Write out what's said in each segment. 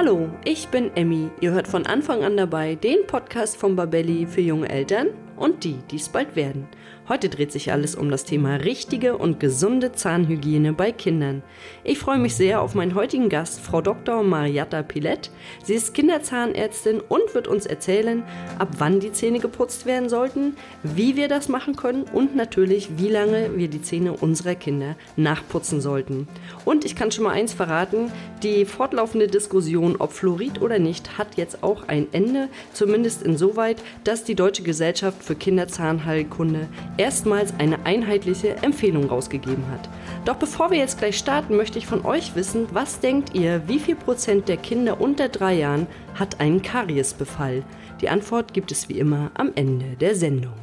Hallo, ich bin Emmy. Ihr hört von Anfang an dabei den Podcast von Babelli für junge Eltern und die, die es bald werden. Heute dreht sich alles um das Thema richtige und gesunde Zahnhygiene bei Kindern. Ich freue mich sehr auf meinen heutigen Gast, Frau Dr. Marietta Pilett. Sie ist Kinderzahnärztin und wird uns erzählen, ab wann die Zähne geputzt werden sollten, wie wir das machen können und natürlich, wie lange wir die Zähne unserer Kinder nachputzen sollten. Und ich kann schon mal eins verraten, die fortlaufende Diskussion, ob Fluorid oder nicht, hat jetzt auch ein Ende, zumindest insoweit, dass die Deutsche Gesellschaft für Kinderzahnheilkunde erstmals eine einheitliche Empfehlung rausgegeben hat. Doch bevor wir jetzt gleich starten, möchte ich von euch wissen, was denkt ihr, wie viel Prozent der Kinder unter drei Jahren hat einen Kariesbefall? Die Antwort gibt es wie immer am Ende der Sendung.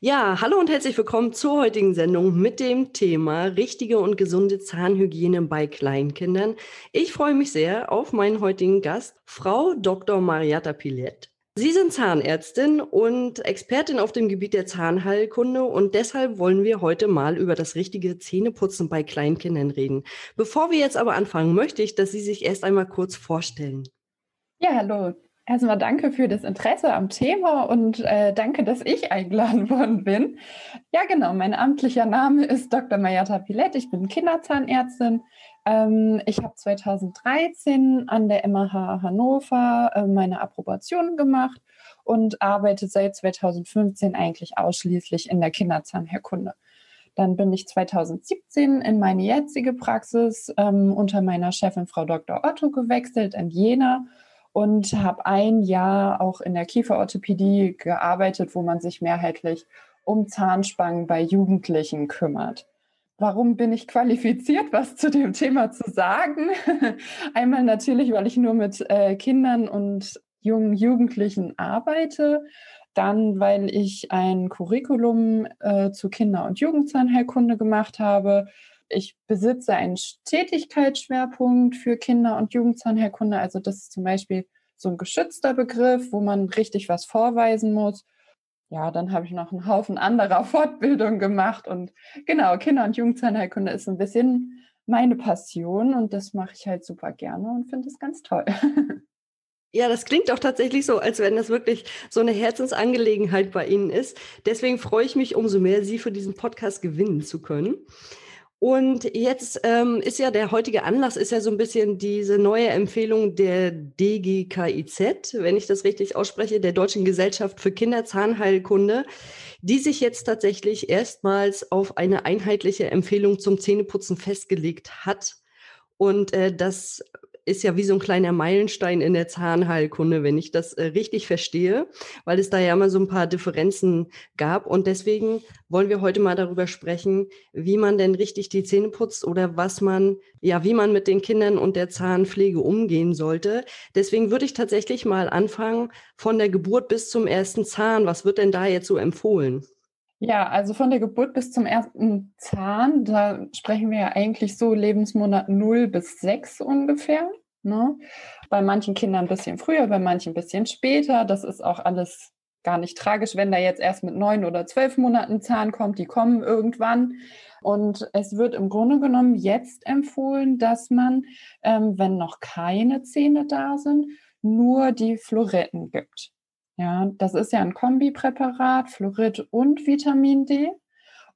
Ja, hallo und herzlich willkommen zur heutigen Sendung mit dem Thema richtige und gesunde Zahnhygiene bei Kleinkindern. Ich freue mich sehr auf meinen heutigen Gast, Frau Dr. Marietta Pilett. Sie sind Zahnärztin und Expertin auf dem Gebiet der Zahnheilkunde und deshalb wollen wir heute mal über das richtige Zähneputzen bei Kleinkindern reden. Bevor wir jetzt aber anfangen, möchte ich, dass Sie sich erst einmal kurz vorstellen. Ja, hallo. Erstmal danke für das Interesse am Thema und äh, danke, dass ich eingeladen worden bin. Ja, genau. Mein amtlicher Name ist Dr. Mayata Pilett. Ich bin Kinderzahnärztin. Ähm, ich habe 2013 an der MH Hannover äh, meine Approbation gemacht und arbeite seit 2015 eigentlich ausschließlich in der Kinderzahnherkunde. Dann bin ich 2017 in meine jetzige Praxis ähm, unter meiner Chefin Frau Dr. Otto gewechselt in Jena und habe ein Jahr auch in der Kieferorthopädie gearbeitet, wo man sich mehrheitlich um Zahnspangen bei Jugendlichen kümmert. Warum bin ich qualifiziert, was zu dem Thema zu sagen? Einmal natürlich, weil ich nur mit äh, Kindern und jungen Jugendlichen arbeite. Dann, weil ich ein Curriculum äh, zu Kinder- und Jugendzahnheilkunde gemacht habe. Ich besitze einen Tätigkeitsschwerpunkt für Kinder- und Jugendzahnheilkunde. Also das ist zum Beispiel so ein geschützter Begriff, wo man richtig was vorweisen muss ja, dann habe ich noch einen Haufen anderer Fortbildungen gemacht und genau, Kinder- und Jugendzahnheilkunde ist ein bisschen meine Passion und das mache ich halt super gerne und finde es ganz toll. Ja, das klingt auch tatsächlich so, als wenn das wirklich so eine Herzensangelegenheit bei Ihnen ist. Deswegen freue ich mich umso mehr, Sie für diesen Podcast gewinnen zu können. Und jetzt ähm, ist ja der heutige Anlass ist ja so ein bisschen diese neue Empfehlung der DGKIZ, wenn ich das richtig ausspreche, der Deutschen Gesellschaft für Kinderzahnheilkunde, die sich jetzt tatsächlich erstmals auf eine einheitliche Empfehlung zum Zähneputzen festgelegt hat. Und äh, das ist ja wie so ein kleiner Meilenstein in der Zahnheilkunde, wenn ich das äh, richtig verstehe, weil es da ja immer so ein paar Differenzen gab. Und deswegen wollen wir heute mal darüber sprechen, wie man denn richtig die Zähne putzt oder was man, ja, wie man mit den Kindern und der Zahnpflege umgehen sollte. Deswegen würde ich tatsächlich mal anfangen von der Geburt bis zum ersten Zahn. Was wird denn da jetzt so empfohlen? Ja, also von der Geburt bis zum ersten Zahn, da sprechen wir ja eigentlich so Lebensmonat 0 bis 6 ungefähr. Ne? Bei manchen Kindern ein bisschen früher, bei manchen ein bisschen später. Das ist auch alles gar nicht tragisch, wenn da jetzt erst mit neun oder zwölf Monaten Zahn kommt. Die kommen irgendwann. Und es wird im Grunde genommen jetzt empfohlen, dass man, ähm, wenn noch keine Zähne da sind, nur die Floretten gibt. Ja, das ist ja ein Kombipräparat, Fluorid und Vitamin D.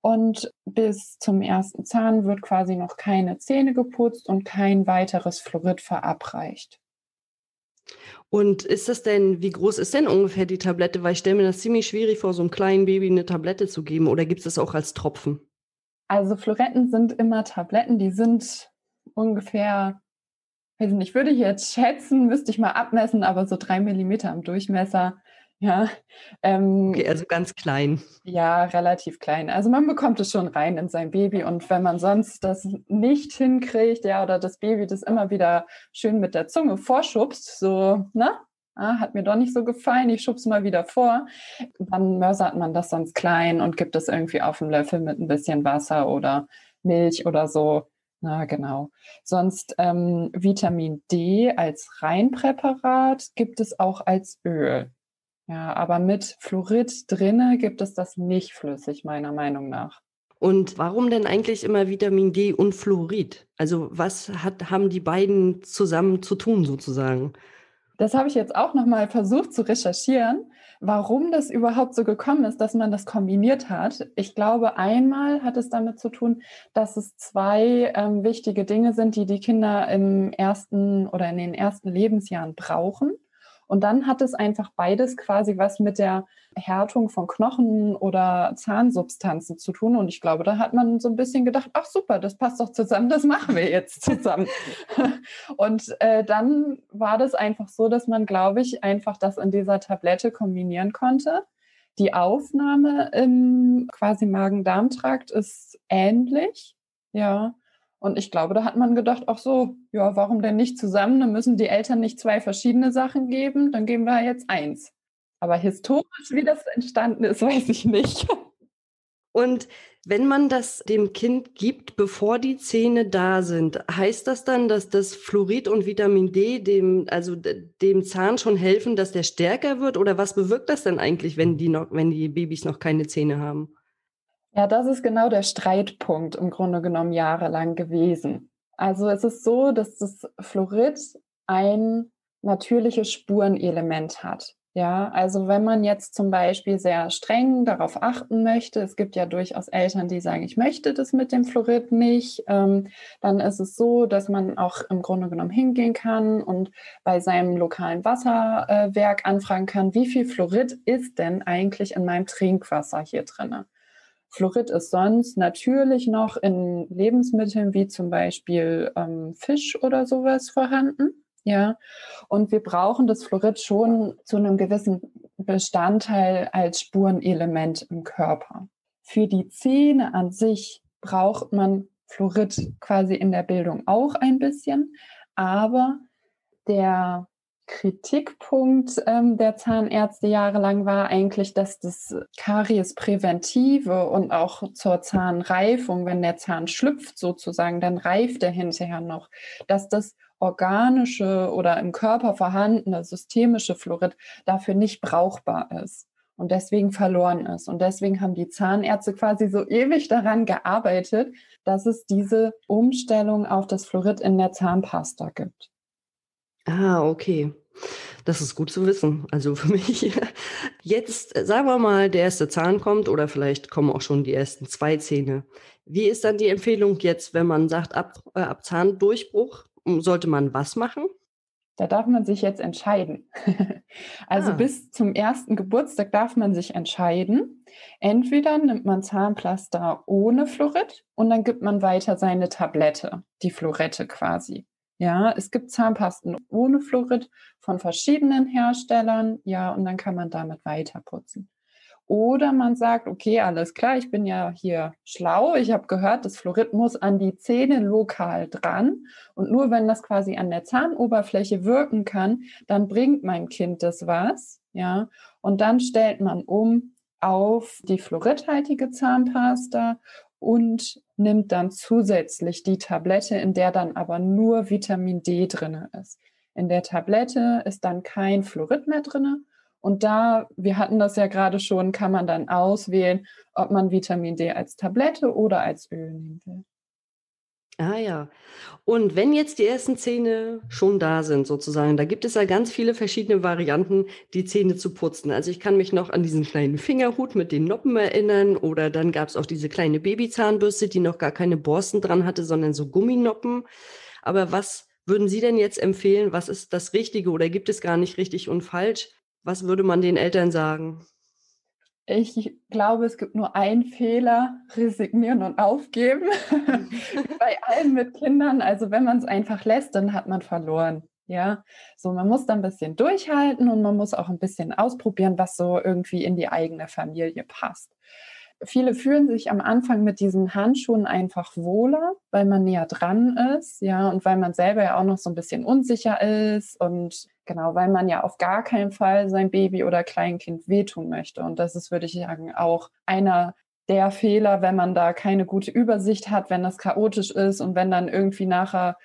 Und bis zum ersten Zahn wird quasi noch keine Zähne geputzt und kein weiteres Fluorid verabreicht. Und ist das denn, wie groß ist denn ungefähr die Tablette? Weil ich stelle mir das ziemlich schwierig vor, so einem kleinen Baby eine Tablette zu geben. Oder gibt es das auch als Tropfen? Also Fluoretten sind immer Tabletten, die sind ungefähr weiß nicht, würde ich jetzt schätzen, müsste ich mal abmessen, aber so drei Millimeter im Durchmesser. Ja, ähm, okay, also ganz klein. Ja, relativ klein. Also man bekommt es schon rein in sein Baby und wenn man sonst das nicht hinkriegt, ja, oder das Baby das immer wieder schön mit der Zunge vorschubst, so, ne? Ah, hat mir doch nicht so gefallen, ich schub's mal wieder vor. Dann mörsert man das sonst klein und gibt es irgendwie auf einen Löffel mit ein bisschen Wasser oder Milch oder so. Na genau. Sonst ähm, Vitamin D als Reinpräparat gibt es auch als Öl. Ja, aber mit Fluorid drinne gibt es das nicht flüssig, meiner Meinung nach. Und warum denn eigentlich immer Vitamin D und Fluorid? Also was hat, haben die beiden zusammen zu tun sozusagen? Das habe ich jetzt auch nochmal versucht zu recherchieren, warum das überhaupt so gekommen ist, dass man das kombiniert hat. Ich glaube, einmal hat es damit zu tun, dass es zwei ähm, wichtige Dinge sind, die die Kinder im ersten oder in den ersten Lebensjahren brauchen. Und dann hat es einfach beides quasi was mit der Härtung von Knochen oder Zahnsubstanzen zu tun. Und ich glaube, da hat man so ein bisschen gedacht, ach super, das passt doch zusammen, das machen wir jetzt zusammen. und äh, dann war das einfach so, dass man, glaube ich, einfach das in dieser Tablette kombinieren konnte. Die Aufnahme im quasi Magen-Darm-Trakt ist ähnlich. Ja, und ich glaube, da hat man gedacht, ach so, ja, warum denn nicht zusammen? Dann müssen die Eltern nicht zwei verschiedene Sachen geben, dann geben wir jetzt eins. Aber historisch, wie das entstanden ist, weiß ich nicht. Und wenn man das dem Kind gibt, bevor die Zähne da sind, heißt das dann, dass das Fluorid und Vitamin D dem, also dem Zahn schon helfen, dass der stärker wird? Oder was bewirkt das denn eigentlich, wenn die noch, wenn die Babys noch keine Zähne haben? Ja, das ist genau der Streitpunkt im Grunde genommen jahrelang gewesen. Also es ist so, dass das Fluorid ein natürliches Spurenelement hat. Ja, also wenn man jetzt zum Beispiel sehr streng darauf achten möchte, es gibt ja durchaus Eltern, die sagen, ich möchte das mit dem Fluorid nicht, ähm, dann ist es so, dass man auch im Grunde genommen hingehen kann und bei seinem lokalen Wasserwerk anfragen kann, wie viel Fluorid ist denn eigentlich in meinem Trinkwasser hier drinne? Fluorid ist sonst natürlich noch in Lebensmitteln wie zum Beispiel ähm, Fisch oder sowas vorhanden. Ja, und wir brauchen das Fluorid schon zu einem gewissen Bestandteil als Spurenelement im Körper. Für die Zähne an sich braucht man Fluorid quasi in der Bildung auch ein bisschen, aber der Kritikpunkt ähm, der Zahnärzte jahrelang war eigentlich, dass das Karies-Präventive und auch zur Zahnreifung, wenn der Zahn schlüpft sozusagen, dann reift er hinterher noch, dass das organische oder im Körper vorhandene systemische Fluorid dafür nicht brauchbar ist und deswegen verloren ist. Und deswegen haben die Zahnärzte quasi so ewig daran gearbeitet, dass es diese Umstellung auf das Fluorid in der Zahnpasta gibt. Ah, okay. Das ist gut zu wissen. Also für mich. Jetzt äh, sagen wir mal, der erste Zahn kommt oder vielleicht kommen auch schon die ersten zwei Zähne. Wie ist dann die Empfehlung jetzt, wenn man sagt, ab, äh, ab Zahndurchbruch sollte man was machen? Da darf man sich jetzt entscheiden. also ah. bis zum ersten Geburtstag darf man sich entscheiden. Entweder nimmt man Zahnpflaster ohne Fluorid und dann gibt man weiter seine Tablette, die Fluorette quasi. Ja, es gibt Zahnpasten ohne Fluorid von verschiedenen Herstellern. Ja, und dann kann man damit weiter putzen. Oder man sagt, okay, alles klar, ich bin ja hier schlau. Ich habe gehört, das Fluorid muss an die Zähne lokal dran. Und nur wenn das quasi an der Zahnoberfläche wirken kann, dann bringt mein Kind das was. Ja, und dann stellt man um auf die fluoridhaltige Zahnpasta und nimmt dann zusätzlich die Tablette, in der dann aber nur Vitamin D drin ist. In der Tablette ist dann kein Fluorid mehr drin. Und da, wir hatten das ja gerade schon, kann man dann auswählen, ob man Vitamin D als Tablette oder als Öl nehmen will. Ah ja. Und wenn jetzt die ersten Zähne schon da sind, sozusagen, da gibt es ja ganz viele verschiedene Varianten, die Zähne zu putzen. Also ich kann mich noch an diesen kleinen Fingerhut mit den Noppen erinnern oder dann gab es auch diese kleine Babyzahnbürste, die noch gar keine Borsten dran hatte, sondern so Gumminoppen. Aber was würden Sie denn jetzt empfehlen? Was ist das Richtige oder gibt es gar nicht richtig und falsch? Was würde man den Eltern sagen? Ich glaube, es gibt nur einen Fehler, resignieren und aufgeben. Bei allen mit Kindern. Also wenn man es einfach lässt, dann hat man verloren. Ja, so man muss da ein bisschen durchhalten und man muss auch ein bisschen ausprobieren, was so irgendwie in die eigene Familie passt. Viele fühlen sich am Anfang mit diesen Handschuhen einfach wohler, weil man näher dran ist, ja, und weil man selber ja auch noch so ein bisschen unsicher ist und genau, weil man ja auf gar keinen Fall sein Baby oder Kleinkind wehtun möchte. Und das ist, würde ich sagen, auch einer der Fehler, wenn man da keine gute Übersicht hat, wenn das chaotisch ist und wenn dann irgendwie nachher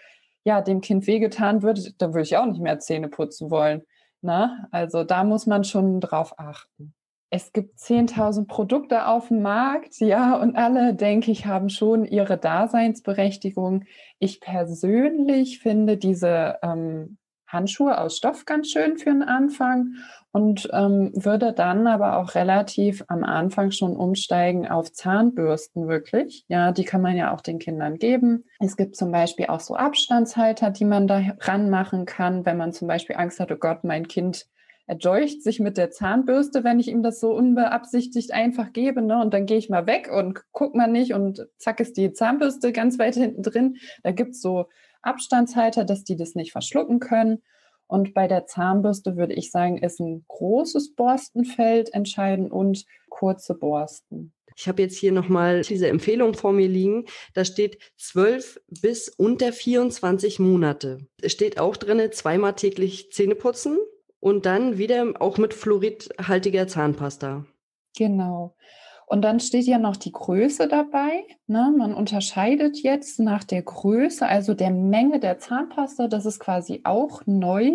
ja dem Kind wehgetan wird, dann würde ich auch nicht mehr Zähne putzen wollen. Na? Ne? Also da muss man schon drauf achten. Es gibt 10.000 Produkte auf dem Markt, ja, und alle, denke ich, haben schon ihre Daseinsberechtigung. Ich persönlich finde diese ähm, Handschuhe aus Stoff ganz schön für den Anfang und ähm, würde dann aber auch relativ am Anfang schon umsteigen auf Zahnbürsten wirklich. Ja, die kann man ja auch den Kindern geben. Es gibt zum Beispiel auch so Abstandshalter, die man da ranmachen kann, wenn man zum Beispiel Angst hat, oh Gott, mein Kind erdolcht sich mit der Zahnbürste, wenn ich ihm das so unbeabsichtigt einfach gebe. Ne? Und dann gehe ich mal weg und guck mal nicht und zack ist die Zahnbürste ganz weit hinten drin. Da gibt's so Abstandshalter, dass die das nicht verschlucken können. Und bei der Zahnbürste würde ich sagen, ist ein großes Borstenfeld entscheidend und kurze Borsten. Ich habe jetzt hier nochmal diese Empfehlung vor mir liegen. Da steht 12 bis unter 24 Monate. Es steht auch drin, zweimal täglich Zähne putzen und dann wieder auch mit fluoridhaltiger Zahnpasta. Genau. Und dann steht ja noch die Größe dabei. Ne? Man unterscheidet jetzt nach der Größe, also der Menge der Zahnpasta. Das ist quasi auch neu,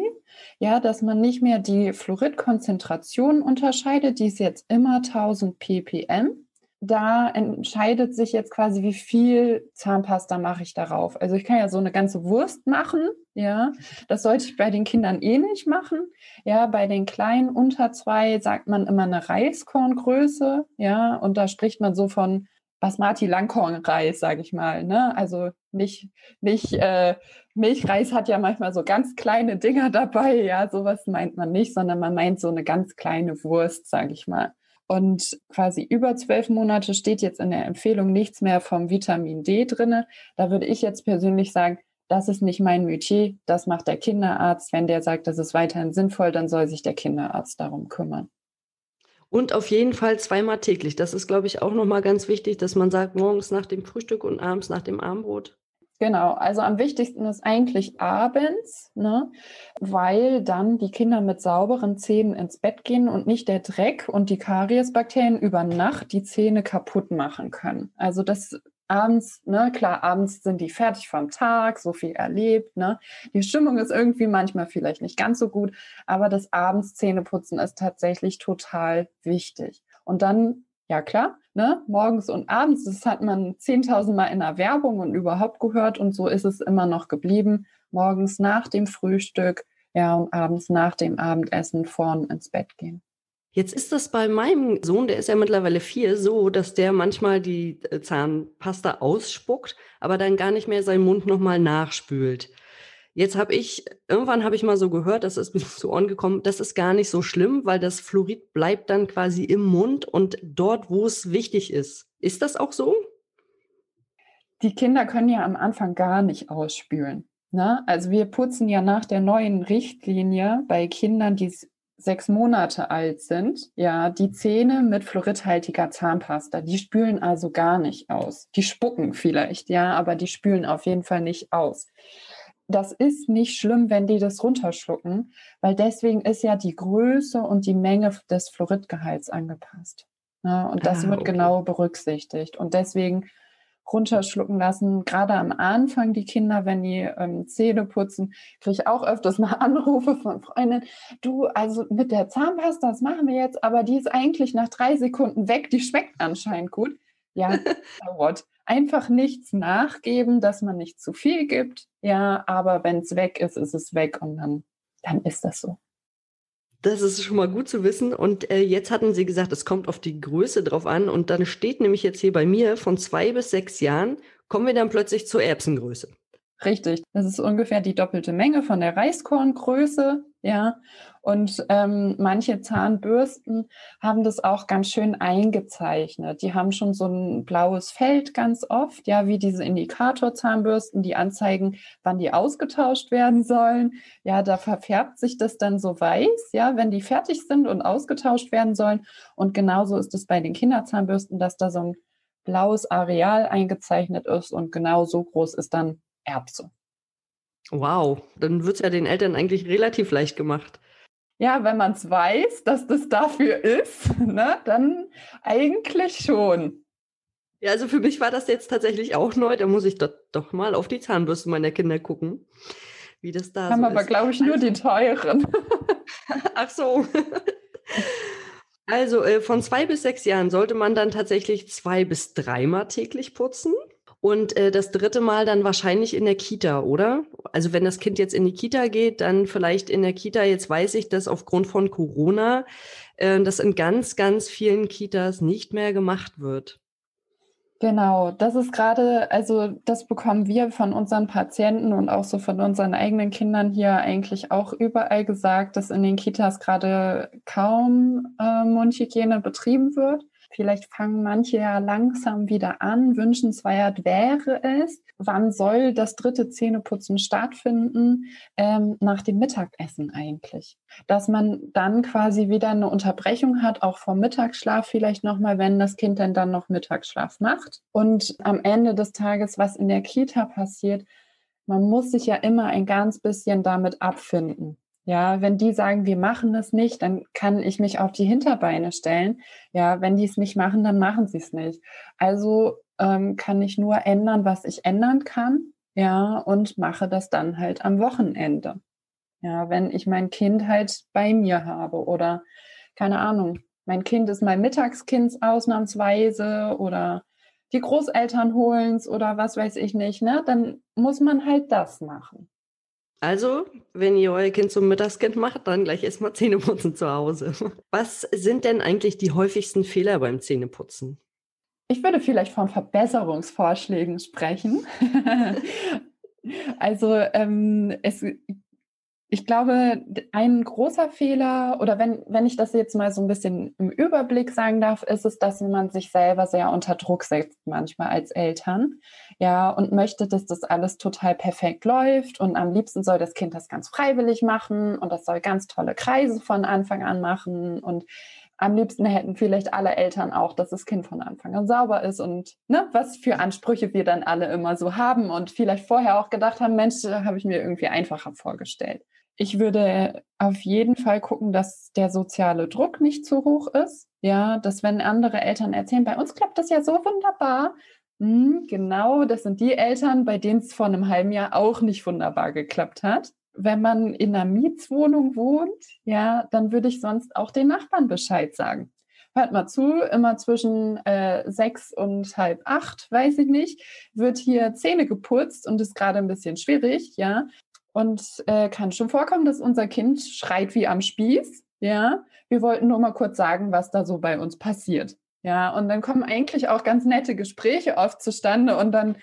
ja, dass man nicht mehr die Fluoridkonzentration unterscheidet. Die ist jetzt immer 1000 ppm da entscheidet sich jetzt quasi, wie viel Zahnpasta mache ich darauf. Also ich kann ja so eine ganze Wurst machen, ja. Das sollte ich bei den Kindern eh nicht machen. Ja, bei den kleinen unter zwei sagt man immer eine Reiskorngröße, ja. Und da spricht man so von Basmati Langkornreis, sage ich mal. Ne? Also nicht, nicht äh, Milchreis hat ja manchmal so ganz kleine Dinger dabei, ja, sowas meint man nicht, sondern man meint so eine ganz kleine Wurst, sage ich mal. Und quasi über zwölf Monate steht jetzt in der Empfehlung nichts mehr vom Vitamin D drinne. Da würde ich jetzt persönlich sagen, das ist nicht mein Metier, das macht der Kinderarzt. Wenn der sagt, das ist weiterhin sinnvoll, dann soll sich der Kinderarzt darum kümmern. Und auf jeden Fall zweimal täglich. Das ist, glaube ich, auch nochmal ganz wichtig, dass man sagt, morgens nach dem Frühstück und abends nach dem Abendbrot. Genau, also am wichtigsten ist eigentlich abends, ne, weil dann die Kinder mit sauberen Zähnen ins Bett gehen und nicht der Dreck und die Kariesbakterien über Nacht die Zähne kaputt machen können. Also das abends, ne, klar, abends sind die fertig vom Tag, so viel erlebt, ne. Die Stimmung ist irgendwie manchmal vielleicht nicht ganz so gut, aber das abends Zähneputzen ist tatsächlich total wichtig. Und dann ja klar, ne? morgens und abends, das hat man 10.000 Mal in der Werbung und überhaupt gehört und so ist es immer noch geblieben. Morgens nach dem Frühstück, ja, und abends nach dem Abendessen vorn ins Bett gehen. Jetzt ist das bei meinem Sohn, der ist ja mittlerweile vier, so, dass der manchmal die äh, Zahnpasta ausspuckt, aber dann gar nicht mehr seinen Mund nochmal nachspült. Jetzt habe ich, irgendwann habe ich mal so gehört, das ist mir zu Ohren gekommen, das ist gar nicht so schlimm, weil das Fluorid bleibt dann quasi im Mund und dort, wo es wichtig ist. Ist das auch so? Die Kinder können ja am Anfang gar nicht ausspülen. Ne? Also wir putzen ja nach der neuen Richtlinie bei Kindern, die sechs Monate alt sind, ja, die Zähne mit fluoridhaltiger Zahnpasta. Die spülen also gar nicht aus. Die spucken vielleicht, ja, aber die spülen auf jeden Fall nicht aus das ist nicht schlimm, wenn die das runterschlucken, weil deswegen ist ja die Größe und die Menge des Fluoridgehalts angepasst. Ne? und das ah, wird okay. genau berücksichtigt. Und deswegen runterschlucken lassen. Gerade am Anfang die Kinder, wenn die ähm, Zähne putzen, kriege ich auch öfters mal Anrufe von Freundinnen. Du, also mit der Zahnpasta, das machen wir jetzt, aber die ist eigentlich nach drei Sekunden weg. Die schmeckt anscheinend gut. Ja, what? Einfach nichts nachgeben, dass man nicht zu viel gibt. Ja, aber wenn es weg ist, ist es weg und dann, dann ist das so. Das ist schon mal gut zu wissen. Und äh, jetzt hatten Sie gesagt, es kommt auf die Größe drauf an. Und dann steht nämlich jetzt hier bei mir von zwei bis sechs Jahren, kommen wir dann plötzlich zur Erbsengröße. Richtig. Das ist ungefähr die doppelte Menge von der Reiskorngröße. Ja. Und ähm, manche Zahnbürsten haben das auch ganz schön eingezeichnet. Die haben schon so ein blaues Feld ganz oft, ja, wie diese Indikatorzahnbürsten, die anzeigen, wann die ausgetauscht werden sollen. Ja, da verfärbt sich das dann so weiß, ja, wenn die fertig sind und ausgetauscht werden sollen. Und genauso ist es bei den Kinderzahnbürsten, dass da so ein blaues Areal eingezeichnet ist und genau so groß ist dann Erbse. Wow, dann wird es ja den Eltern eigentlich relativ leicht gemacht. Ja, wenn man es weiß, dass das dafür ist, ne, dann eigentlich schon. Ja, also für mich war das jetzt tatsächlich auch neu. Da muss ich doch, doch mal auf die Zahnbürste meiner Kinder gucken, wie das da Haben so aber, glaube ich, nur die teuren. Ach so. Also äh, von zwei bis sechs Jahren sollte man dann tatsächlich zwei bis dreimal täglich putzen. Und äh, das dritte Mal dann wahrscheinlich in der Kita, oder? Also wenn das Kind jetzt in die Kita geht, dann vielleicht in der Kita. Jetzt weiß ich, dass aufgrund von Corona äh, das in ganz, ganz vielen Kitas nicht mehr gemacht wird. Genau, das ist gerade, also das bekommen wir von unseren Patienten und auch so von unseren eigenen Kindern hier eigentlich auch überall gesagt, dass in den Kitas gerade kaum äh, Mundhygiene betrieben wird. Vielleicht fangen manche ja langsam wieder an. Wünschenswert wäre es. Wann soll das dritte Zähneputzen stattfinden? Ähm, nach dem Mittagessen eigentlich. Dass man dann quasi wieder eine Unterbrechung hat, auch vom Mittagsschlaf vielleicht nochmal, wenn das Kind denn dann noch Mittagsschlaf macht. Und am Ende des Tages, was in der Kita passiert, man muss sich ja immer ein ganz bisschen damit abfinden. Ja, wenn die sagen, wir machen es nicht, dann kann ich mich auf die Hinterbeine stellen. Ja, wenn die es nicht machen, dann machen sie es nicht. Also ähm, kann ich nur ändern, was ich ändern kann. Ja, und mache das dann halt am Wochenende. Ja, wenn ich mein Kind halt bei mir habe oder keine Ahnung, mein Kind ist mein Mittagskind ausnahmsweise oder die Großeltern holen es oder was weiß ich nicht, ne? Dann muss man halt das machen. Also, wenn ihr euer Kind zum Mittagskind macht, dann gleich erstmal Zähneputzen zu Hause. Was sind denn eigentlich die häufigsten Fehler beim Zähneputzen? Ich würde vielleicht von Verbesserungsvorschlägen sprechen. also ähm, es ich glaube, ein großer Fehler, oder wenn, wenn ich das jetzt mal so ein bisschen im Überblick sagen darf, ist es, dass man sich selber sehr unter Druck setzt, manchmal als Eltern. Ja, und möchte, dass das alles total perfekt läuft. Und am liebsten soll das Kind das ganz freiwillig machen und das soll ganz tolle Kreise von Anfang an machen. Und am liebsten hätten vielleicht alle Eltern auch, dass das Kind von Anfang an sauber ist und ne, was für Ansprüche wir dann alle immer so haben und vielleicht vorher auch gedacht haben, Mensch, habe ich mir irgendwie einfacher vorgestellt. Ich würde auf jeden Fall gucken, dass der soziale Druck nicht zu hoch ist. Ja, dass wenn andere Eltern erzählen, bei uns klappt das ja so wunderbar. Hm, genau, das sind die Eltern, bei denen es vor einem halben Jahr auch nicht wunderbar geklappt hat. Wenn man in einer Mietswohnung wohnt, ja, dann würde ich sonst auch den Nachbarn Bescheid sagen. Hört mal zu, immer zwischen äh, sechs und halb acht, weiß ich nicht, wird hier Zähne geputzt und ist gerade ein bisschen schwierig, ja. Und äh, kann schon vorkommen, dass unser Kind schreit wie am Spieß. Ja, wir wollten nur mal kurz sagen, was da so bei uns passiert. Ja, und dann kommen eigentlich auch ganz nette Gespräche oft zustande und dann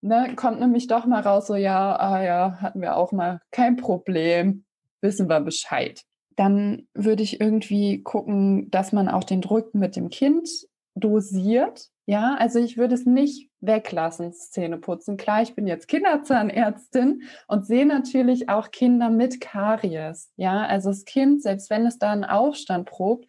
ne, kommt nämlich doch mal raus, so ja, ah ja, hatten wir auch mal kein Problem, wissen wir Bescheid. Dann würde ich irgendwie gucken, dass man auch den Druck mit dem Kind dosiert. Ja, also ich würde es nicht weglassen, Zähne putzen. Klar, ich bin jetzt Kinderzahnärztin und sehe natürlich auch Kinder mit Karies. Ja, also das Kind, selbst wenn es da einen Aufstand probt,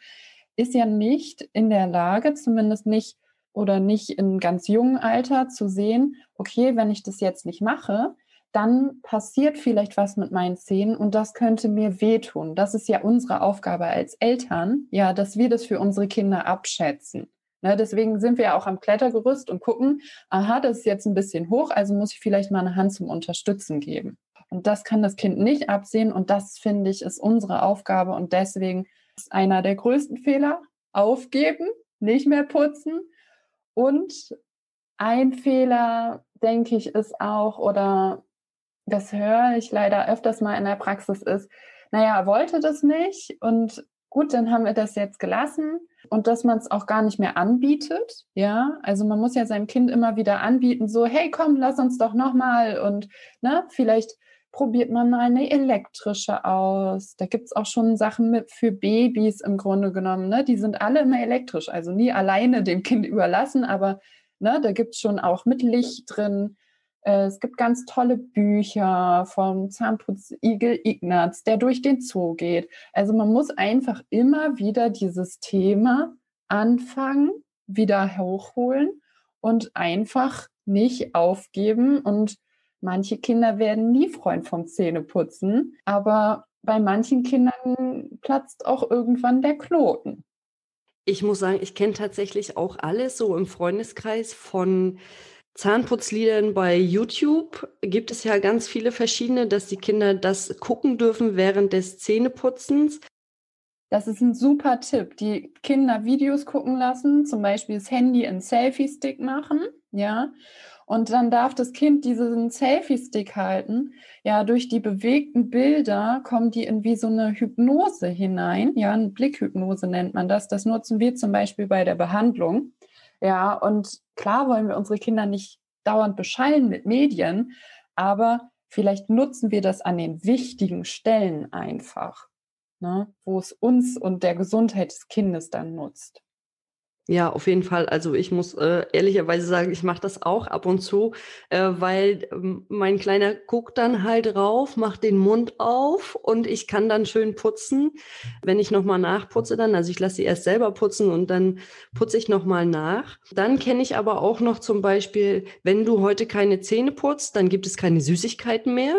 ist ja nicht in der Lage, zumindest nicht oder nicht in ganz jungen Alter zu sehen, okay, wenn ich das jetzt nicht mache, dann passiert vielleicht was mit meinen Zähnen und das könnte mir wehtun. Das ist ja unsere Aufgabe als Eltern, ja, dass wir das für unsere Kinder abschätzen. Ne, deswegen sind wir auch am Klettergerüst und gucken, aha, das ist jetzt ein bisschen hoch, also muss ich vielleicht mal eine Hand zum Unterstützen geben. Und das kann das Kind nicht absehen und das finde ich ist unsere Aufgabe und deswegen ist einer der größten Fehler aufgeben, nicht mehr putzen und ein Fehler, denke ich, ist auch oder das höre ich leider öfters mal in der Praxis ist, naja, wollte das nicht und gut, dann haben wir das jetzt gelassen und dass man es auch gar nicht mehr anbietet. Ja, also man muss ja seinem Kind immer wieder anbieten, so, hey, komm, lass uns doch nochmal und ne, vielleicht probiert man mal eine elektrische aus. Da gibt es auch schon Sachen mit für Babys im Grunde genommen. Ne? Die sind alle immer elektrisch, also nie alleine dem Kind überlassen, aber ne, da gibt es schon auch mit Licht drin. Äh, es gibt ganz tolle Bücher vom Zahnputzigel Ignaz, der durch den Zoo geht. Also man muss einfach immer wieder dieses Thema anfangen, wieder hochholen und einfach nicht aufgeben. Und manche Kinder werden nie Freund vom Zähneputzen, aber bei manchen Kindern platzt auch irgendwann der Knoten. Ich muss sagen, ich kenne tatsächlich auch alles so im Freundeskreis von Zahnputzliedern bei YouTube gibt es ja ganz viele verschiedene, dass die Kinder das gucken dürfen während des Zähneputzens. Das ist ein super Tipp. Die Kinder Videos gucken lassen, zum Beispiel das Handy in Selfie-Stick machen, ja. Und dann darf das Kind diesen Selfie-Stick halten. Ja, durch die bewegten Bilder kommen die in wie so eine Hypnose hinein. Ja, eine Blickhypnose nennt man das. Das nutzen wir zum Beispiel bei der Behandlung. Ja, und klar wollen wir unsere Kinder nicht dauernd beschallen mit Medien, aber vielleicht nutzen wir das an den wichtigen Stellen einfach ne, wo es uns und der Gesundheit des Kindes dann nutzt. Ja, auf jeden Fall. Also ich muss äh, ehrlicherweise sagen, ich mache das auch ab und zu, äh, weil ähm, mein Kleiner guckt dann halt rauf, macht den Mund auf und ich kann dann schön putzen. Wenn ich nochmal nachputze dann, also ich lasse sie erst selber putzen und dann putze ich nochmal nach. Dann kenne ich aber auch noch zum Beispiel, wenn du heute keine Zähne putzt, dann gibt es keine Süßigkeiten mehr.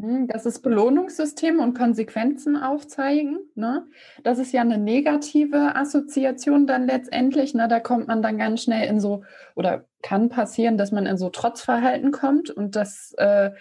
Mhm, das ist Belohnungssystem und Konsequenzen aufzeigen. Ne? Das ist ja eine negative Assoziation dann letztendlich. Ne? Da kommt man dann ganz schnell in so, oder kann passieren, dass man in so Trotzverhalten kommt. Und das, äh,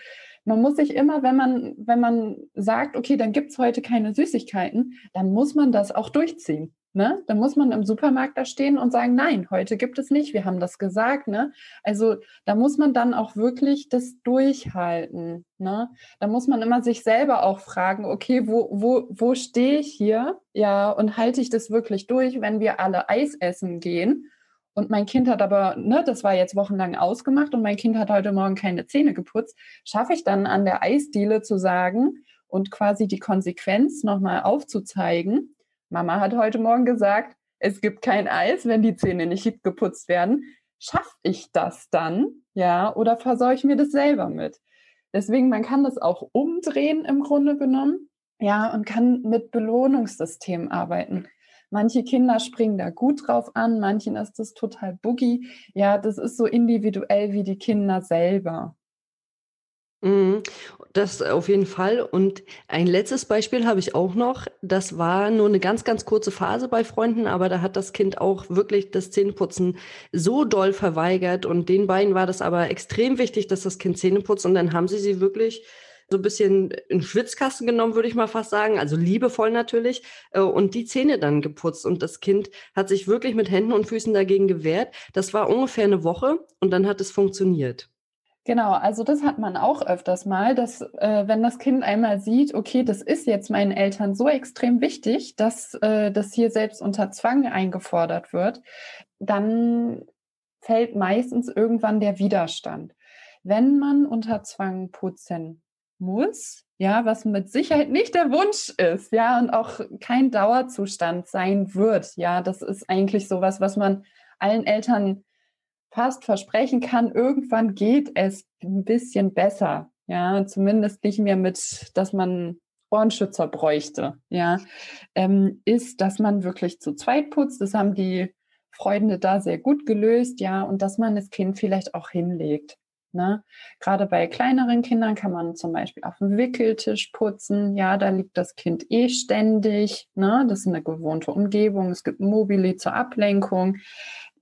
man muss sich immer, wenn man, wenn man sagt, okay, dann gibt es heute keine Süßigkeiten, dann muss man das auch durchziehen. Ne? Da muss man im Supermarkt da stehen und sagen, nein, heute gibt es nicht, wir haben das gesagt. Ne? Also da muss man dann auch wirklich das durchhalten. Ne? Da muss man immer sich selber auch fragen, okay, wo, wo, wo stehe ich hier? Ja, und halte ich das wirklich durch, wenn wir alle Eis essen gehen? Und mein Kind hat aber, ne, das war jetzt wochenlang ausgemacht und mein Kind hat heute Morgen keine Zähne geputzt. Schaffe ich dann an der Eisdiele zu sagen und quasi die Konsequenz nochmal aufzuzeigen? Mama hat heute Morgen gesagt, es gibt kein Eis, wenn die Zähne nicht geputzt werden. Schaffe ich das dann? Ja, oder versorge ich mir das selber mit? Deswegen, man kann das auch umdrehen im Grunde genommen. Ja, und kann mit Belohnungssystemen arbeiten. Manche Kinder springen da gut drauf an, manchen ist das total boogie. Ja, das ist so individuell wie die Kinder selber. Mhm. Das auf jeden Fall. Und ein letztes Beispiel habe ich auch noch. Das war nur eine ganz, ganz kurze Phase bei Freunden, aber da hat das Kind auch wirklich das Zähneputzen so doll verweigert. Und den beiden war das aber extrem wichtig, dass das Kind Zähne putzt. Und dann haben sie sie wirklich so ein bisschen in Schwitzkasten genommen, würde ich mal fast sagen. Also liebevoll natürlich. Äh, und die Zähne dann geputzt. Und das Kind hat sich wirklich mit Händen und Füßen dagegen gewehrt. Das war ungefähr eine Woche und dann hat es funktioniert. Genau, also das hat man auch öfters mal, dass äh, wenn das Kind einmal sieht, okay, das ist jetzt meinen Eltern so extrem wichtig, dass äh, das hier selbst unter Zwang eingefordert wird, dann fällt meistens irgendwann der Widerstand. Wenn man unter Zwang putzen muss, ja, was mit Sicherheit nicht der Wunsch ist, ja, und auch kein Dauerzustand sein wird, ja, das ist eigentlich sowas, was man allen Eltern fast versprechen kann, irgendwann geht es ein bisschen besser. Ja, zumindest nicht mehr mit, dass man Ohrenschützer bräuchte. Ja, ähm, ist, dass man wirklich zu zweit putzt. Das haben die Freunde da sehr gut gelöst. Ja, und dass man das Kind vielleicht auch hinlegt. Ne? Gerade bei kleineren Kindern kann man zum Beispiel auf dem Wickeltisch putzen. Ja, da liegt das Kind eh ständig. Ne? Das ist eine gewohnte Umgebung. Es gibt Mobili zur Ablenkung.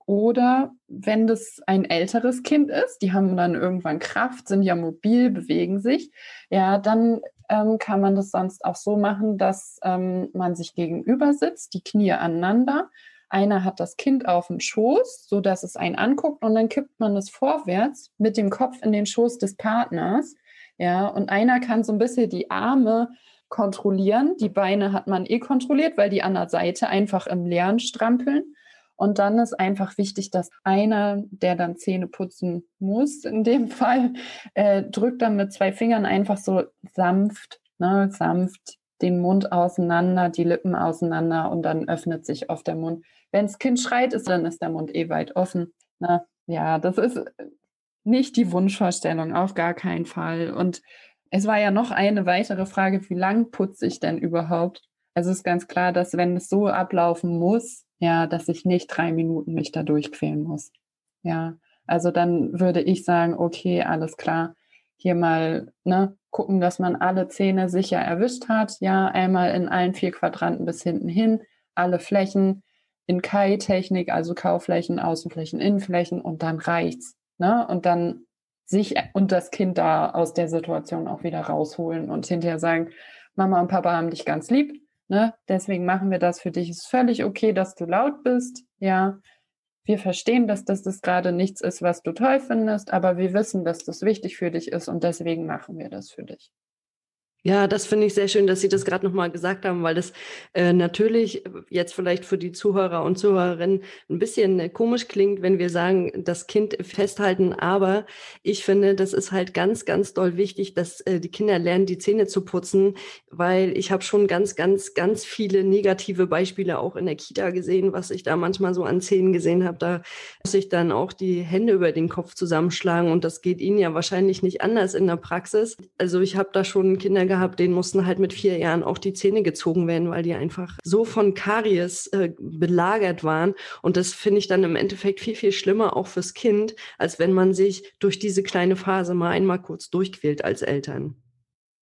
Oder wenn das ein älteres Kind ist, die haben dann irgendwann Kraft, sind ja mobil, bewegen sich, ja, dann ähm, kann man das sonst auch so machen, dass ähm, man sich gegenüber sitzt, die Knie aneinander. Einer hat das Kind auf dem Schoß, so dass es einen anguckt und dann kippt man es vorwärts mit dem Kopf in den Schoß des Partners. Ja, und einer kann so ein bisschen die Arme kontrollieren. Die Beine hat man eh kontrolliert, weil die an der Seite einfach im Leeren strampeln. Und dann ist einfach wichtig, dass einer, der dann Zähne putzen muss, in dem Fall, äh, drückt dann mit zwei Fingern einfach so sanft, ne, sanft den Mund auseinander, die Lippen auseinander und dann öffnet sich oft der Mund. Wenn das Kind schreit, ist, dann ist der Mund eh weit offen. Ne? Ja, das ist nicht die Wunschvorstellung, auf gar keinen Fall. Und es war ja noch eine weitere Frage, wie lang putze ich denn überhaupt? Also es ist ganz klar, dass wenn es so ablaufen muss, ja, dass ich nicht drei Minuten mich da durchquälen muss. Ja, also dann würde ich sagen, okay, alles klar, hier mal ne, gucken, dass man alle Zähne sicher erwischt hat. Ja, einmal in allen vier Quadranten bis hinten hin, alle Flächen in Kai-Technik, also Kauflächen, Außenflächen, Innenflächen und dann reicht's. Ne? Und dann sich und das Kind da aus der Situation auch wieder rausholen und hinterher sagen, Mama und Papa haben dich ganz lieb, Ne? Deswegen machen wir das für dich. Ist völlig okay, dass du laut bist. Ja, wir verstehen, dass das, das gerade nichts ist, was du toll findest, aber wir wissen, dass das wichtig für dich ist und deswegen machen wir das für dich. Ja, das finde ich sehr schön, dass Sie das gerade nochmal gesagt haben, weil das äh, natürlich jetzt vielleicht für die Zuhörer und Zuhörerinnen ein bisschen äh, komisch klingt, wenn wir sagen, das Kind festhalten. Aber ich finde, das ist halt ganz, ganz doll wichtig, dass äh, die Kinder lernen, die Zähne zu putzen, weil ich habe schon ganz, ganz, ganz viele negative Beispiele auch in der Kita gesehen, was ich da manchmal so an Zähnen gesehen habe. Da muss ich dann auch die Hände über den Kopf zusammenschlagen und das geht Ihnen ja wahrscheinlich nicht anders in der Praxis. Also ich habe da schon Kinder gehabt, denen mussten halt mit vier Jahren auch die Zähne gezogen werden, weil die einfach so von Karies äh, belagert waren. Und das finde ich dann im Endeffekt viel, viel schlimmer auch fürs Kind, als wenn man sich durch diese kleine Phase mal einmal kurz durchquält als Eltern.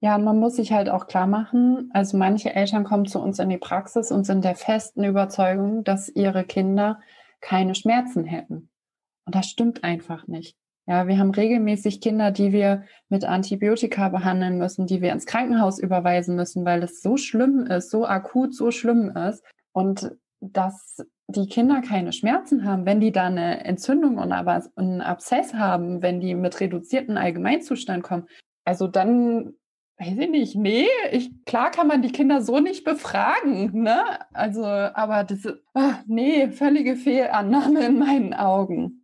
Ja, und man muss sich halt auch klar machen, also manche Eltern kommen zu uns in die Praxis und sind der festen Überzeugung, dass ihre Kinder keine Schmerzen hätten. Und das stimmt einfach nicht. Ja, wir haben regelmäßig Kinder, die wir mit Antibiotika behandeln müssen, die wir ins Krankenhaus überweisen müssen, weil es so schlimm ist, so akut so schlimm ist. Und dass die Kinder keine Schmerzen haben, wenn die da eine Entzündung und aber einen Abszess haben, wenn die mit reduzierten Allgemeinzustand kommen, also dann weiß ich nicht, nee, ich, klar kann man die Kinder so nicht befragen, ne? Also, aber das, ach, nee, völlige Fehlannahme in meinen Augen.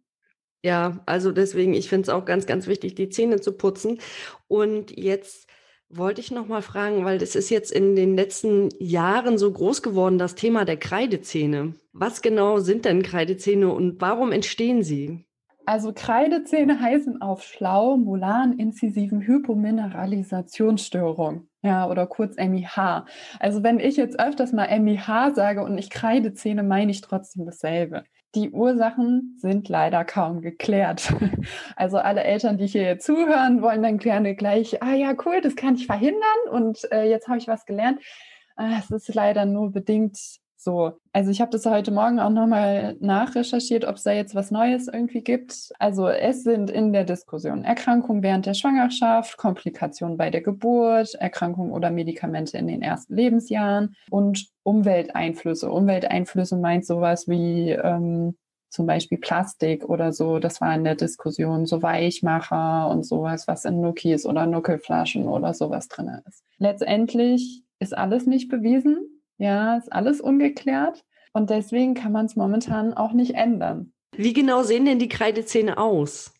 Ja, also deswegen, ich finde es auch ganz, ganz wichtig, die Zähne zu putzen. Und jetzt wollte ich noch mal fragen, weil das ist jetzt in den letzten Jahren so groß geworden, das Thema der Kreidezähne. Was genau sind denn Kreidezähne und warum entstehen sie? Also Kreidezähne heißen auf schlau Molan-inzisiven Hypomineralisationsstörung. Ja, oder kurz MIH. Also wenn ich jetzt öfters mal MIH sage und ich Kreidezähne, meine ich trotzdem dasselbe die Ursachen sind leider kaum geklärt. Also alle Eltern, die hier zuhören, wollen dann gerne gleich, ah ja, cool, das kann ich verhindern und äh, jetzt habe ich was gelernt. Ah, es ist leider nur bedingt so, also ich habe das heute Morgen auch nochmal nachrecherchiert, ob es da jetzt was Neues irgendwie gibt. Also es sind in der Diskussion Erkrankungen während der Schwangerschaft, Komplikationen bei der Geburt, Erkrankungen oder Medikamente in den ersten Lebensjahren und Umwelteinflüsse. Umwelteinflüsse meint sowas wie ähm, zum Beispiel Plastik oder so, das war in der Diskussion, so Weichmacher und sowas, was in Nuckis oder Nuckelflaschen oder sowas drin ist. Letztendlich ist alles nicht bewiesen. Ja, ist alles ungeklärt und deswegen kann man es momentan auch nicht ändern. Wie genau sehen denn die Kreidezähne aus?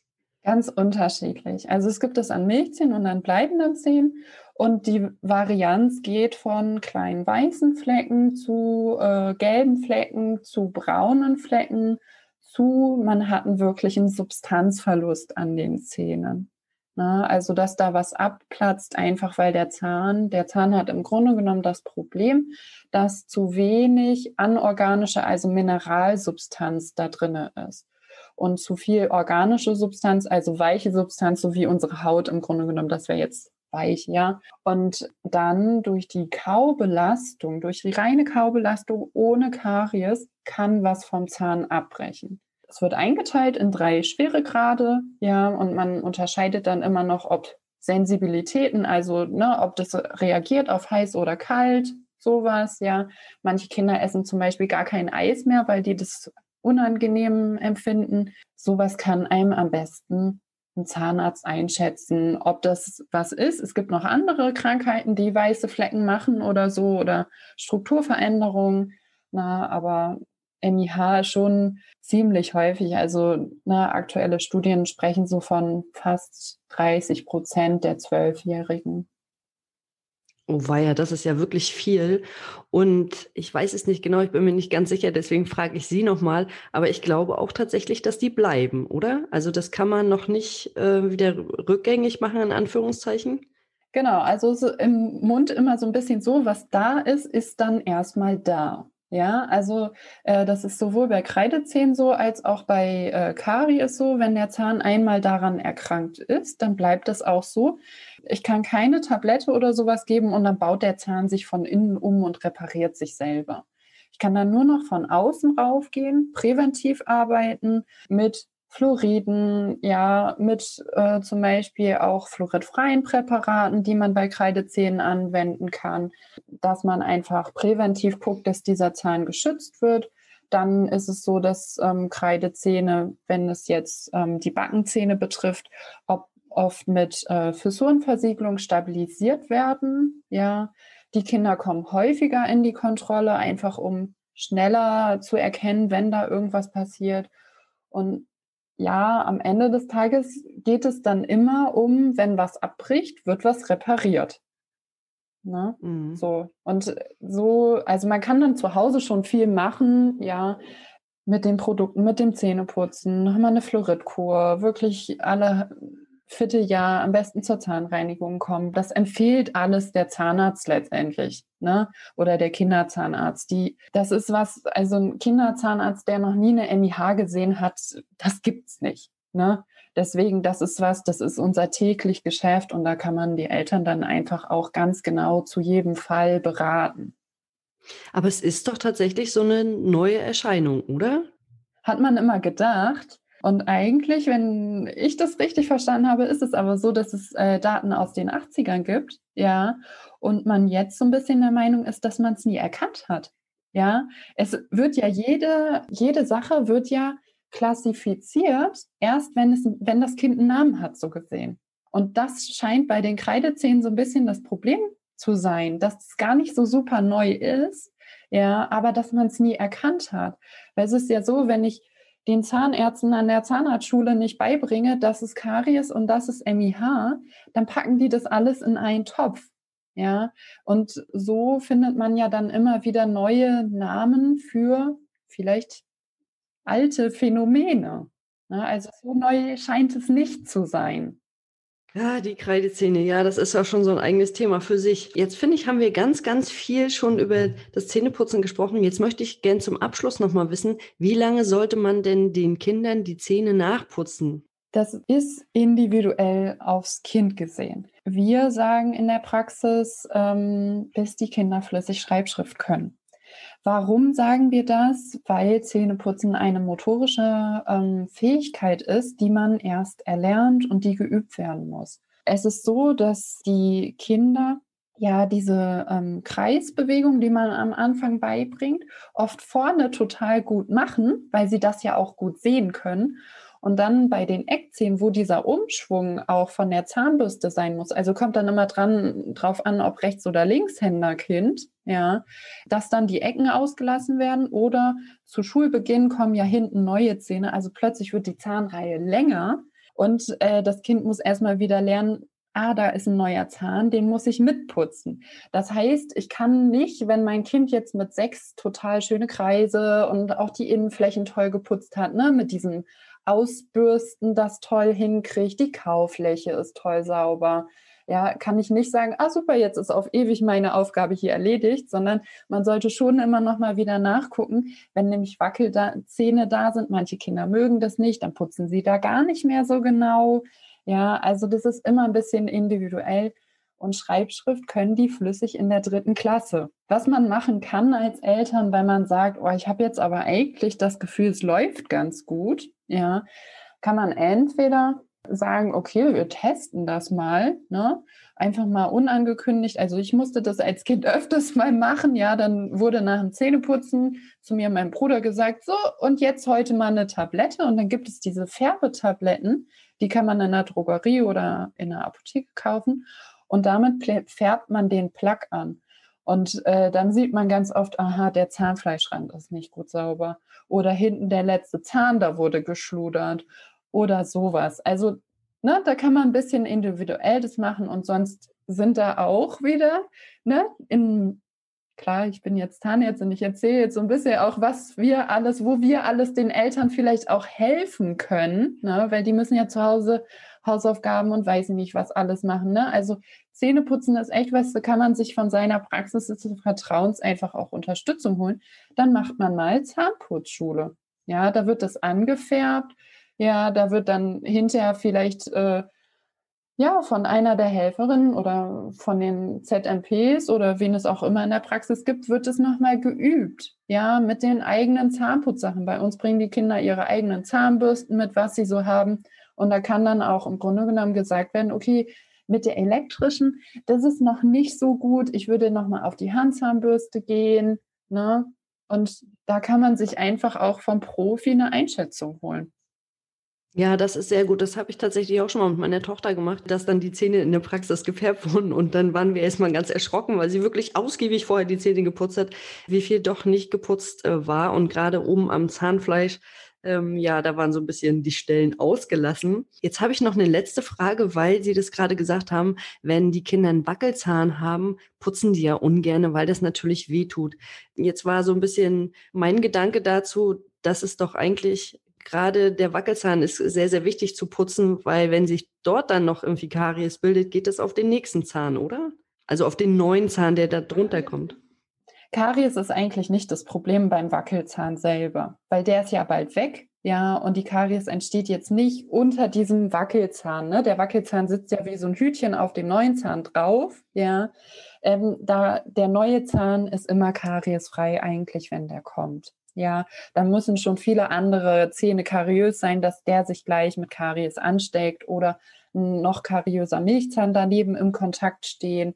Ganz unterschiedlich. Also es gibt es an Milchzähnen und an bleibenden Zähnen und die Varianz geht von kleinen weißen Flecken zu äh, gelben Flecken zu braunen Flecken zu, man hat einen wirklichen Substanzverlust an den Zähnen. Ne? Also, dass da was abplatzt, einfach weil der Zahn, der Zahn hat im Grunde genommen das Problem, dass zu wenig anorganische, also Mineralsubstanz da drin ist. Und zu viel organische Substanz, also weiche Substanz, so wie unsere Haut im Grunde genommen, das wäre jetzt weich, ja. Und dann durch die Kaubelastung, durch die reine Kaubelastung ohne Karies kann was vom Zahn abbrechen. Es wird eingeteilt in drei Schweregrade, ja, und man unterscheidet dann immer noch, ob Sensibilitäten, also ne, ob das reagiert auf heiß oder kalt, sowas, ja. Manche Kinder essen zum Beispiel gar kein Eis mehr, weil die das unangenehm empfinden. Sowas kann einem am besten ein Zahnarzt einschätzen, ob das was ist. Es gibt noch andere Krankheiten, die weiße Flecken machen oder so oder Strukturveränderungen. Na, aber MIH schon ziemlich häufig. Also ne, aktuelle Studien sprechen so von fast 30 Prozent der Zwölfjährigen. Oh weia, das ist ja wirklich viel. Und ich weiß es nicht genau, ich bin mir nicht ganz sicher, deswegen frage ich Sie nochmal. Aber ich glaube auch tatsächlich, dass die bleiben, oder? Also das kann man noch nicht äh, wieder rückgängig machen, in Anführungszeichen. Genau, also so im Mund immer so ein bisschen so, was da ist, ist dann erstmal da. Ja, also äh, das ist sowohl bei Kreidezähnen so als auch bei äh, Karies so. Wenn der Zahn einmal daran erkrankt ist, dann bleibt es auch so. Ich kann keine Tablette oder sowas geben und dann baut der Zahn sich von innen um und repariert sich selber. Ich kann dann nur noch von außen raufgehen, präventiv arbeiten mit Fluoriden, ja, mit äh, zum Beispiel auch fluoridfreien Präparaten, die man bei Kreidezähnen anwenden kann, dass man einfach präventiv guckt, dass dieser Zahn geschützt wird. Dann ist es so, dass ähm, Kreidezähne, wenn es jetzt ähm, die Backenzähne betrifft, ob, oft mit äh, Fissurenversiegelung stabilisiert werden. Ja, die Kinder kommen häufiger in die Kontrolle, einfach um schneller zu erkennen, wenn da irgendwas passiert. Und ja, am Ende des Tages geht es dann immer um, wenn was abbricht, wird was repariert. Ne? Mhm. So. Und so, also man kann dann zu Hause schon viel machen, ja, mit den Produkten, mit dem Zähneputzen, haben wir eine Fluoridkur, wirklich alle Vierteljahr am besten zur Zahnreinigung kommen. Das empfiehlt alles der Zahnarzt letztendlich, ne? Oder der Kinderzahnarzt. Die, das ist was, also ein Kinderzahnarzt, der noch nie eine MIH gesehen hat, das gibt's nicht. Ne? Deswegen, das ist was, das ist unser täglich Geschäft und da kann man die Eltern dann einfach auch ganz genau zu jedem Fall beraten. Aber es ist doch tatsächlich so eine neue Erscheinung, oder? Hat man immer gedacht. Und eigentlich, wenn ich das richtig verstanden habe, ist es aber so, dass es äh, Daten aus den 80ern gibt, ja, und man jetzt so ein bisschen der Meinung ist, dass man es nie erkannt hat. Ja, es wird ja jede, jede Sache wird ja klassifiziert, erst wenn, es, wenn das Kind einen Namen hat, so gesehen. Und das scheint bei den Kreidezähnen so ein bisschen das Problem zu sein, dass es gar nicht so super neu ist, ja, aber dass man es nie erkannt hat. Weil es ist ja so, wenn ich den Zahnärzten an der Zahnarztschule nicht beibringe, das ist Karies und das ist MIH, dann packen die das alles in einen Topf. Ja, und so findet man ja dann immer wieder neue Namen für vielleicht alte Phänomene. Ne? Also so neu scheint es nicht zu sein. Ja, die Kreidezähne, ja, das ist auch schon so ein eigenes Thema für sich. Jetzt finde ich, haben wir ganz, ganz viel schon über das Zähneputzen gesprochen. Jetzt möchte ich gern zum Abschluss nochmal wissen, wie lange sollte man denn den Kindern die Zähne nachputzen? Das ist individuell aufs Kind gesehen. Wir sagen in der Praxis, ähm, bis die Kinder flüssig Schreibschrift können. Warum sagen wir das? Weil Zähneputzen eine motorische ähm, Fähigkeit ist, die man erst erlernt und die geübt werden muss. Es ist so, dass die Kinder ja diese ähm, Kreisbewegung, die man am Anfang beibringt, oft vorne total gut machen, weil sie das ja auch gut sehen können. Und dann bei den Eckzähnen, wo dieser Umschwung auch von der Zahnbürste sein muss, also kommt dann immer dran drauf an, ob Rechts- oder Linkshänderkind, ja, dass dann die Ecken ausgelassen werden oder zu Schulbeginn kommen ja hinten neue Zähne, also plötzlich wird die Zahnreihe länger und äh, das Kind muss erstmal wieder lernen, ah, da ist ein neuer Zahn, den muss ich mitputzen. Das heißt, ich kann nicht, wenn mein Kind jetzt mit sechs total schöne Kreise und auch die Innenflächen toll geputzt hat, ne, mit diesem Ausbürsten das toll hinkriegt, die Kaufläche ist toll sauber. Ja, kann ich nicht sagen, ah super, jetzt ist auf ewig meine Aufgabe hier erledigt, sondern man sollte schon immer noch mal wieder nachgucken, wenn nämlich Wackelzähne da sind. Manche Kinder mögen das nicht, dann putzen sie da gar nicht mehr so genau. Ja, also das ist immer ein bisschen individuell und Schreibschrift können die flüssig in der dritten Klasse. Was man machen kann als Eltern, wenn man sagt, oh, ich habe jetzt aber eigentlich das Gefühl, es läuft ganz gut, ja, kann man entweder sagen, okay, wir testen das mal, ne? Einfach mal unangekündigt. Also ich musste das als Kind öfters mal machen, ja, dann wurde nach dem Zähneputzen zu mir mein Bruder gesagt, so, und jetzt heute mal eine Tablette und dann gibt es diese Färbetabletten, die kann man in der Drogerie oder in der Apotheke kaufen und damit färbt man den Plack an. Und äh, dann sieht man ganz oft, aha, der Zahnfleischrand ist nicht gut sauber. Oder hinten der letzte Zahn, da wurde geschludert. Oder sowas. Also, ne, da kann man ein bisschen individuell das machen und sonst sind da auch wieder, ne, in klar, ich bin jetzt Zahnärztin, ich erzähle jetzt so ein bisschen auch, was wir alles, wo wir alles den Eltern vielleicht auch helfen können, ne? weil die müssen ja zu Hause Hausaufgaben und weiß nicht, was alles machen. Ne? Also Zähneputzen ist echt was, da kann man sich von seiner Praxis des Vertrauens einfach auch Unterstützung holen. Dann macht man mal Zahnputzschule. Ja, da wird das angefärbt. Ja, da wird dann hinterher vielleicht äh, ja, von einer der Helferinnen oder von den ZMPs oder wen es auch immer in der Praxis gibt, wird es nochmal geübt. Ja, mit den eigenen Zahnputzsachen. Bei uns bringen die Kinder ihre eigenen Zahnbürsten mit, was sie so haben. Und da kann dann auch im Grunde genommen gesagt werden, okay, mit der elektrischen, das ist noch nicht so gut. Ich würde nochmal auf die Handzahnbürste gehen. Ne? Und da kann man sich einfach auch vom Profi eine Einschätzung holen. Ja, das ist sehr gut. Das habe ich tatsächlich auch schon mal mit meiner Tochter gemacht, dass dann die Zähne in der Praxis gefärbt wurden und dann waren wir erstmal ganz erschrocken, weil sie wirklich ausgiebig vorher die Zähne geputzt hat, wie viel doch nicht geputzt äh, war und gerade oben am Zahnfleisch, ähm, ja, da waren so ein bisschen die Stellen ausgelassen. Jetzt habe ich noch eine letzte Frage, weil Sie das gerade gesagt haben, wenn die Kinder einen Wackelzahn haben, putzen die ja ungerne, weil das natürlich weh tut. Jetzt war so ein bisschen mein Gedanke dazu, dass es doch eigentlich gerade der Wackelzahn ist sehr, sehr wichtig zu putzen, weil wenn sich dort dann noch irgendwie Karies bildet, geht das auf den nächsten Zahn, oder? Also auf den neuen Zahn, der da drunter kommt. Karies ist eigentlich nicht das Problem beim Wackelzahn selber, weil der ist ja bald weg. Ja, und die Karies entsteht jetzt nicht unter diesem Wackelzahn. Ne? Der Wackelzahn sitzt ja wie so ein Hütchen auf dem neuen Zahn drauf. Ja, ähm, da der neue Zahn ist immer kariesfrei eigentlich, wenn der kommt ja, dann müssen schon viele andere Zähne kariös sein, dass der sich gleich mit Karies ansteckt oder noch kariöser Milchzahn daneben im Kontakt stehen.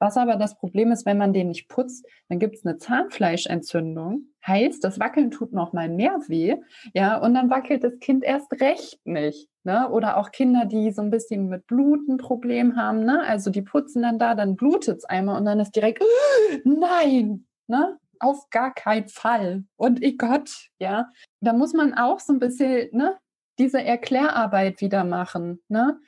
Was aber das Problem ist, wenn man den nicht putzt, dann gibt es eine Zahnfleischentzündung. Heißt, das Wackeln tut noch mal mehr weh, ja, und dann wackelt das Kind erst recht nicht. Ne? Oder auch Kinder, die so ein bisschen mit Blut ein Problem haben, ne? Also die putzen dann da, dann blutet es einmal und dann ist direkt, nein, ne? auf gar keinen Fall. Und ich Gott, ja, da muss man auch so ein bisschen ne, diese Erklärarbeit wieder machen. Ne?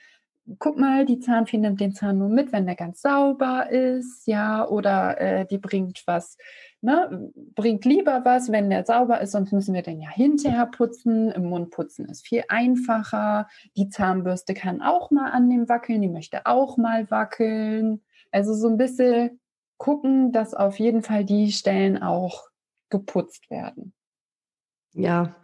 Guck mal, die Zahnfee nimmt den Zahn nur mit, wenn der ganz sauber ist, ja, oder äh, die bringt was, ne, bringt lieber was, wenn der sauber ist, sonst müssen wir den ja hinterher putzen. Im Mund putzen ist viel einfacher. Die Zahnbürste kann auch mal an dem wackeln, die möchte auch mal wackeln. Also so ein bisschen gucken, dass auf jeden Fall die Stellen auch geputzt werden. Ja,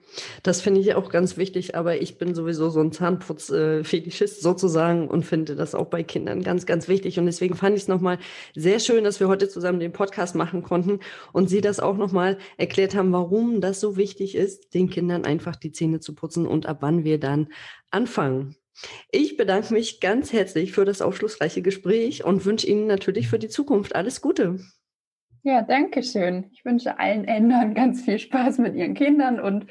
das finde ich auch ganz wichtig, aber ich bin sowieso so ein Zahnputz-Fetischist sozusagen und finde das auch bei Kindern ganz, ganz wichtig. Und deswegen fand ich es nochmal sehr schön, dass wir heute zusammen den Podcast machen konnten und Sie das auch nochmal erklärt haben, warum das so wichtig ist, den Kindern einfach die Zähne zu putzen und ab wann wir dann anfangen. Ich bedanke mich ganz herzlich für das aufschlussreiche Gespräch und wünsche Ihnen natürlich für die Zukunft alles Gute. Ja, danke schön. Ich wünsche allen Eltern ganz viel Spaß mit ihren Kindern und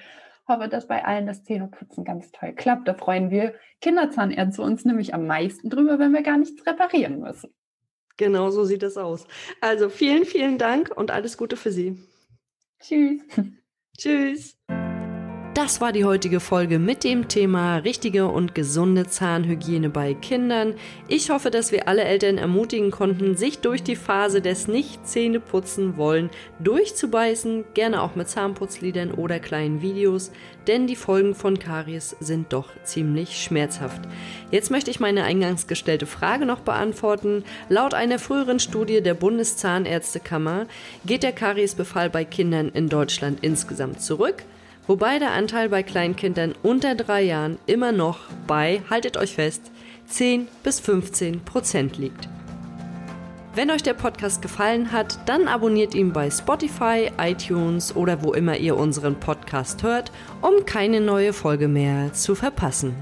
hoffe, dass bei allen das Zähneputzen ganz toll klappt. Da freuen wir Kinderzahnärzte uns nämlich am meisten drüber, wenn wir gar nichts reparieren müssen. Genau so sieht es aus. Also vielen, vielen Dank und alles Gute für Sie. Tschüss. Tschüss. Das war die heutige Folge mit dem Thema richtige und gesunde Zahnhygiene bei Kindern. Ich hoffe, dass wir alle Eltern ermutigen konnten, sich durch die Phase des Nicht-Zähne-Putzen wollen durchzubeißen, gerne auch mit Zahnputzliedern oder kleinen Videos, denn die Folgen von Karies sind doch ziemlich schmerzhaft. Jetzt möchte ich meine eingangs gestellte Frage noch beantworten. Laut einer früheren Studie der Bundeszahnärztekammer geht der Kariesbefall bei Kindern in Deutschland insgesamt zurück wobei der Anteil bei Kleinkindern unter drei Jahren immer noch bei, haltet euch fest, 10 bis 15 Prozent liegt. Wenn euch der Podcast gefallen hat, dann abonniert ihn bei Spotify, iTunes oder wo immer ihr unseren Podcast hört, um keine neue Folge mehr zu verpassen.